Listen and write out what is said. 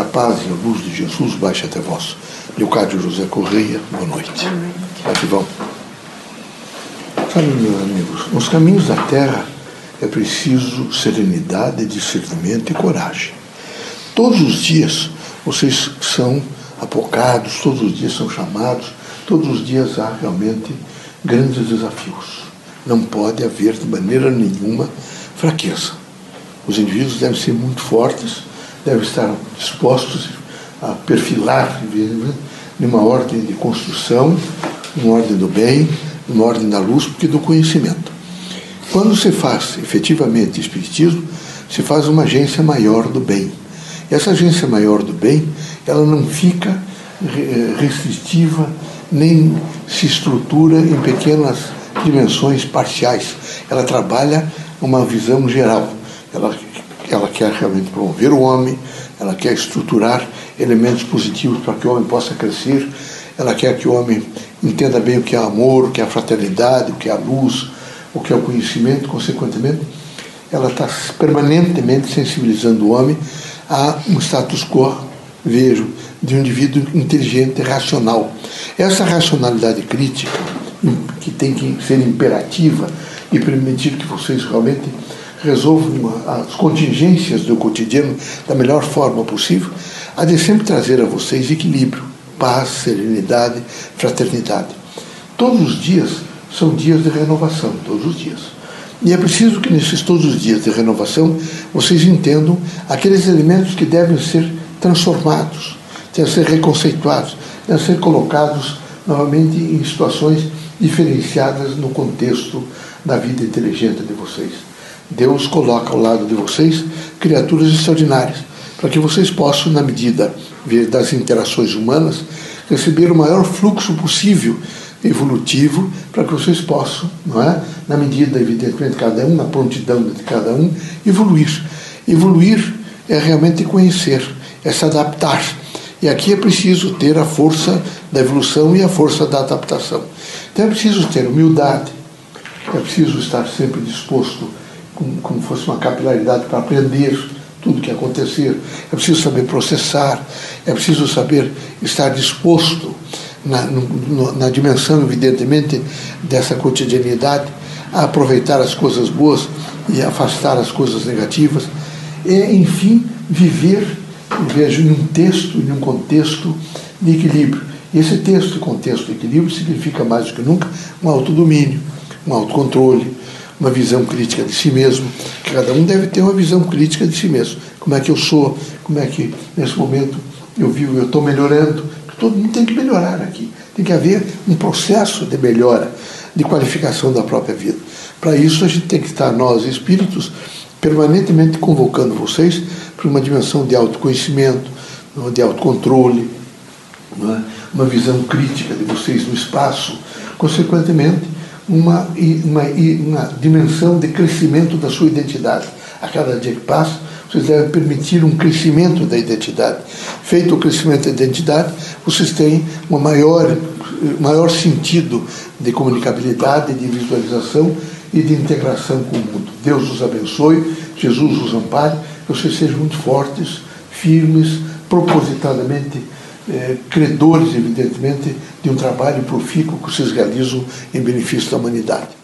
Que a paz e a luz de Jesus baixe até vós. Leocádio José Correia, boa noite. Aqui vão. Sabe, meus amigos, nos caminhos da terra é preciso serenidade, discernimento e coragem. Todos os dias vocês são apocados, todos os dias são chamados, todos os dias há realmente grandes desafios. Não pode haver de maneira nenhuma fraqueza. Os indivíduos devem ser muito fortes, devem estar dispostos a perfilar numa ordem de construção, numa ordem do bem, numa ordem da luz, porque do conhecimento. Quando se faz efetivamente espiritismo, se faz uma agência maior do bem. E essa agência maior do bem, ela não fica eh, restritiva nem se estrutura em pequenas dimensões parciais. Ela trabalha uma visão geral. Ela, quer realmente promover o homem, ela quer estruturar elementos positivos para que o homem possa crescer, ela quer que o homem entenda bem o que é amor, o que é fraternidade, o que é luz, o que é o conhecimento, consequentemente, ela está permanentemente sensibilizando o homem a um status quo, vejo, de um indivíduo inteligente, racional. Essa racionalidade crítica, que tem que ser imperativa e permitir que vocês realmente resolvam as contingências do cotidiano da melhor forma possível, há de sempre trazer a vocês equilíbrio, paz, serenidade, fraternidade. Todos os dias são dias de renovação, todos os dias. E é preciso que nesses todos os dias de renovação vocês entendam aqueles elementos que devem ser transformados, devem ser reconceituados, devem ser colocados novamente em situações diferenciadas no contexto da vida inteligente de vocês. Deus coloca ao lado de vocês criaturas extraordinárias, para que vocês possam, na medida das interações humanas, receber o maior fluxo possível evolutivo para que vocês possam, não é? na medida, evidentemente, de cada um, na prontidão de cada um, evoluir. Evoluir é realmente conhecer, é se adaptar. E aqui é preciso ter a força da evolução e a força da adaptação. Então é preciso ter humildade, é preciso estar sempre disposto, como, como fosse uma capilaridade, para aprender tudo o que acontecer. É preciso saber processar, é preciso saber estar disposto na, no, na dimensão, evidentemente, dessa cotidianidade, a aproveitar as coisas boas e afastar as coisas negativas. E, enfim, viver, vejo, em um texto, em um contexto de equilíbrio. E esse texto, contexto de equilíbrio, significa mais do que nunca um autodomínio, um autocontrole, uma visão crítica de si mesmo. Cada um deve ter uma visão crítica de si mesmo. Como é que eu sou? Como é que, nesse momento, eu vivo? Eu estou melhorando? Todo mundo tem que melhorar aqui. Tem que haver um processo de melhora, de qualificação da própria vida. Para isso, a gente tem que estar, nós, espíritos, permanentemente convocando vocês para uma dimensão de autoconhecimento, de autocontrole, é? uma visão crítica de vocês no espaço, consequentemente, uma, uma, uma dimensão de crescimento da sua identidade. A cada dia que passa, vocês devem permitir um crescimento da identidade. Feito o crescimento da identidade, vocês têm um maior, maior sentido de comunicabilidade, de visualização e de integração com o mundo. Deus os abençoe, Jesus os ampare, que vocês sejam muito fortes, firmes, propositadamente eh, credores, evidentemente, de um trabalho profícuo que vocês realizam em benefício da humanidade.